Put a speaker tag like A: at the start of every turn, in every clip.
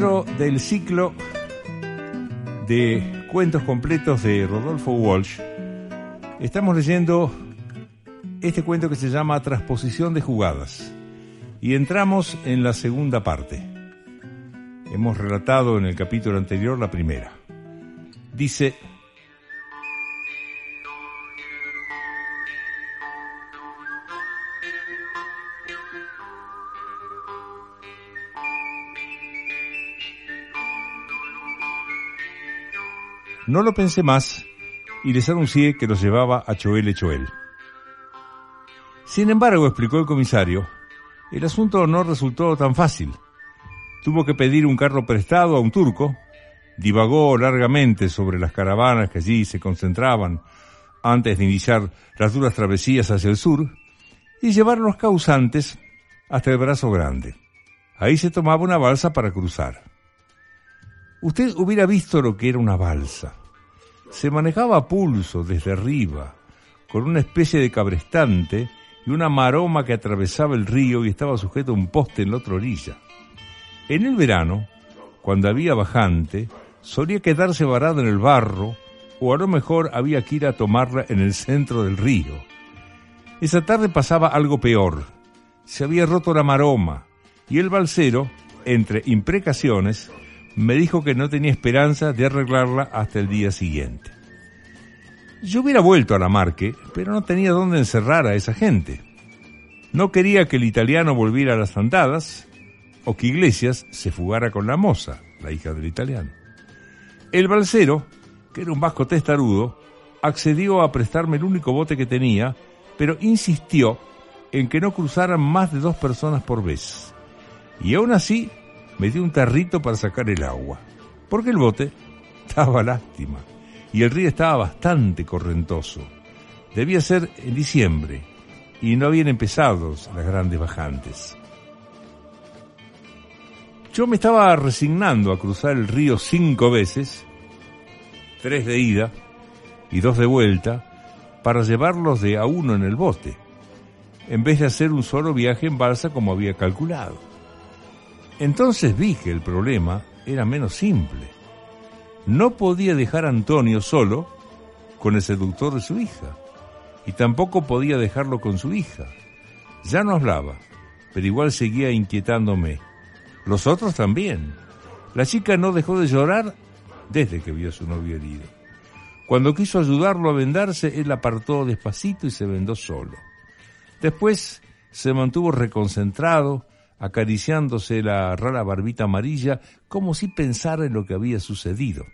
A: Dentro del ciclo de cuentos completos de Rodolfo Walsh, estamos leyendo este cuento que se llama Transposición de jugadas. Y entramos en la segunda parte. Hemos relatado en el capítulo anterior la primera. Dice, No lo pensé más y les anuncié que los llevaba a Choel Choel. Sin embargo, explicó el comisario, el asunto no resultó tan fácil. Tuvo que pedir un carro prestado a un turco, divagó largamente sobre las caravanas que allí se concentraban antes de iniciar las duras travesías hacia el sur y llevar los causantes hasta el brazo grande. Ahí se tomaba una balsa para cruzar. Usted hubiera visto lo que era una balsa. Se manejaba a pulso desde arriba, con una especie de cabrestante y una maroma que atravesaba el río y estaba sujeto a un poste en la otra orilla. En el verano, cuando había bajante, solía quedarse varado en el barro, o a lo mejor había que ir a tomarla en el centro del río. Esa tarde pasaba algo peor. Se había roto la maroma, y el balsero, entre imprecaciones, me dijo que no tenía esperanza de arreglarla hasta el día siguiente. Yo hubiera vuelto a la Marque, pero no tenía dónde encerrar a esa gente. No quería que el italiano volviera a las andadas o que Iglesias se fugara con la moza, la hija del italiano. El balsero, que era un vasco testarudo, accedió a prestarme el único bote que tenía, pero insistió en que no cruzaran más de dos personas por vez. Y aún así me dio un tarrito para sacar el agua, porque el bote estaba lástima y el río estaba bastante correntoso. Debía ser en diciembre y no habían empezado las grandes bajantes. Yo me estaba resignando a cruzar el río cinco veces, tres de ida y dos de vuelta, para llevarlos de a uno en el bote, en vez de hacer un solo viaje en balsa como había calculado. Entonces vi que el problema era menos simple. No podía dejar a Antonio solo con el seductor de su hija, y tampoco podía dejarlo con su hija. Ya no hablaba, pero igual seguía inquietándome. Los otros también. La chica no dejó de llorar desde que vio a su novio herido. Cuando quiso ayudarlo a vendarse, él apartó despacito y se vendó solo. Después se mantuvo reconcentrado, acariciándose la rara barbita amarilla como si pensara en lo que había sucedido.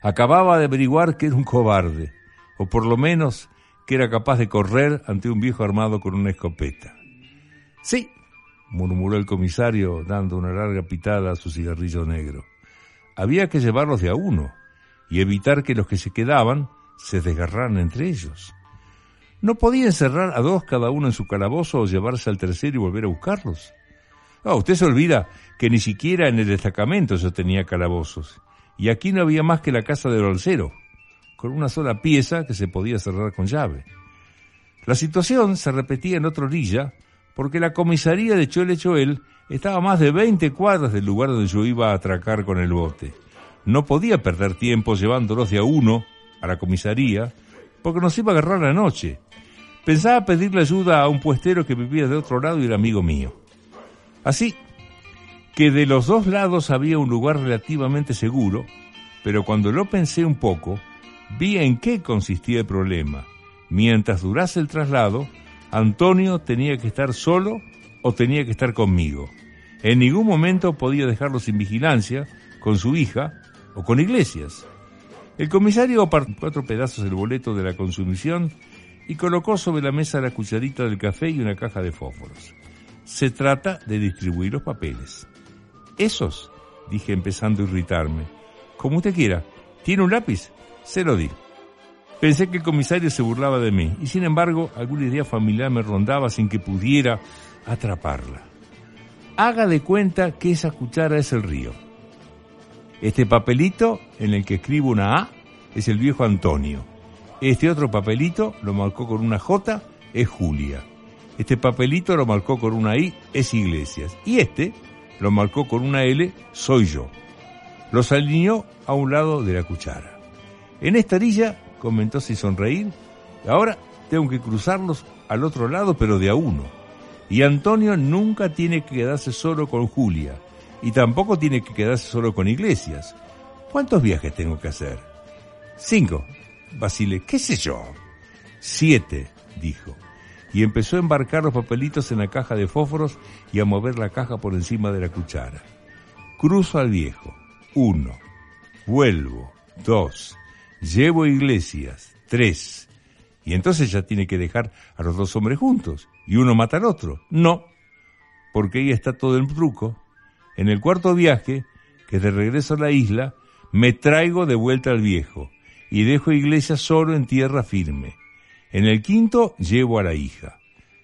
A: Acababa de averiguar que era un cobarde, o por lo menos que era capaz de correr ante un viejo armado con una escopeta. Sí, murmuró el comisario dando una larga pitada a su cigarrillo negro. Había que llevarlos de a uno y evitar que los que se quedaban se desgarraran entre ellos. ¿No podía encerrar a dos cada uno en su calabozo o llevarse al tercero y volver a buscarlos? Ah, usted se olvida que ni siquiera en el destacamento yo tenía calabozos. Y aquí no había más que la casa del bolsero, con una sola pieza que se podía cerrar con llave. La situación se repetía en otra orilla, porque la comisaría de Choel Choel estaba a más de 20 cuadras del lugar donde yo iba a atracar con el bote. No podía perder tiempo llevándolos de a uno a la comisaría, porque nos iba a agarrar la noche. Pensaba pedirle ayuda a un puestero que vivía de otro lado y era amigo mío. Así que de los dos lados había un lugar relativamente seguro, pero cuando lo pensé un poco, vi en qué consistía el problema. Mientras durase el traslado, Antonio tenía que estar solo o tenía que estar conmigo. En ningún momento podía dejarlo sin vigilancia, con su hija o con Iglesias. El comisario apartó cuatro pedazos del boleto de la consumición y colocó sobre la mesa la cucharita del café y una caja de fósforos. Se trata de distribuir los papeles. Esos, dije empezando a irritarme. Como usted quiera. ¿Tiene un lápiz? Se lo di. Pensé que el comisario se burlaba de mí y sin embargo alguna idea familiar me rondaba sin que pudiera atraparla. Haga de cuenta que esa cuchara es el río. Este papelito en el que escribo una A es el viejo Antonio. Este otro papelito lo marcó con una J, es Julia. Este papelito lo marcó con una I, es Iglesias. Y este lo marcó con una L, soy yo. Los alineó a un lado de la cuchara. En esta orilla, comentó sin sonreír, ahora tengo que cruzarlos al otro lado, pero de a uno. Y Antonio nunca tiene que quedarse solo con Julia, y tampoco tiene que quedarse solo con Iglesias. ¿Cuántos viajes tengo que hacer? Cinco. Basile, ¿qué sé yo? Siete, dijo y empezó a embarcar los papelitos en la caja de fósforos y a mover la caja por encima de la cuchara. Cruzo al viejo. Uno. Vuelvo. Dos. Llevo iglesias. Tres. Y entonces ya tiene que dejar a los dos hombres juntos. Y uno mata al otro. No. Porque ahí está todo el truco. En el cuarto viaje, que de regreso a la isla, me traigo de vuelta al viejo y dejo a Iglesia solo en tierra firme. En el quinto llevo a la hija.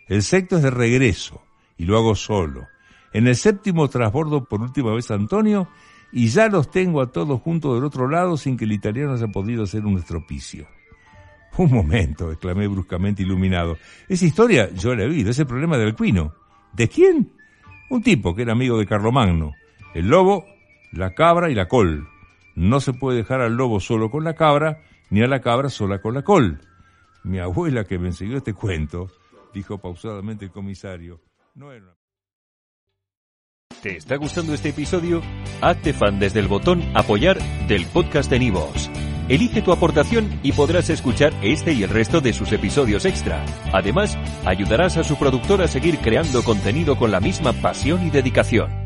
A: El sexto es de regreso y lo hago solo. En el séptimo trasbordo por última vez a Antonio y ya los tengo a todos juntos del otro lado sin que el italiano haya podido hacer un estropicio. Un momento, exclamé bruscamente iluminado. Esa historia yo la he oído, ese problema del cuino. ¿De quién? Un tipo que era amigo de Carlomagno. El lobo, la cabra y la col. No se puede dejar al lobo solo con la cabra, ni a la cabra sola con la col. Mi abuela que me enseñó este cuento, dijo pausadamente el comisario, no era.
B: ¿Te está gustando este episodio? Hazte fan desde el botón apoyar del podcast de Nivos. Elige tu aportación y podrás escuchar este y el resto de sus episodios extra. Además, ayudarás a su productor a seguir creando contenido con la misma pasión y dedicación.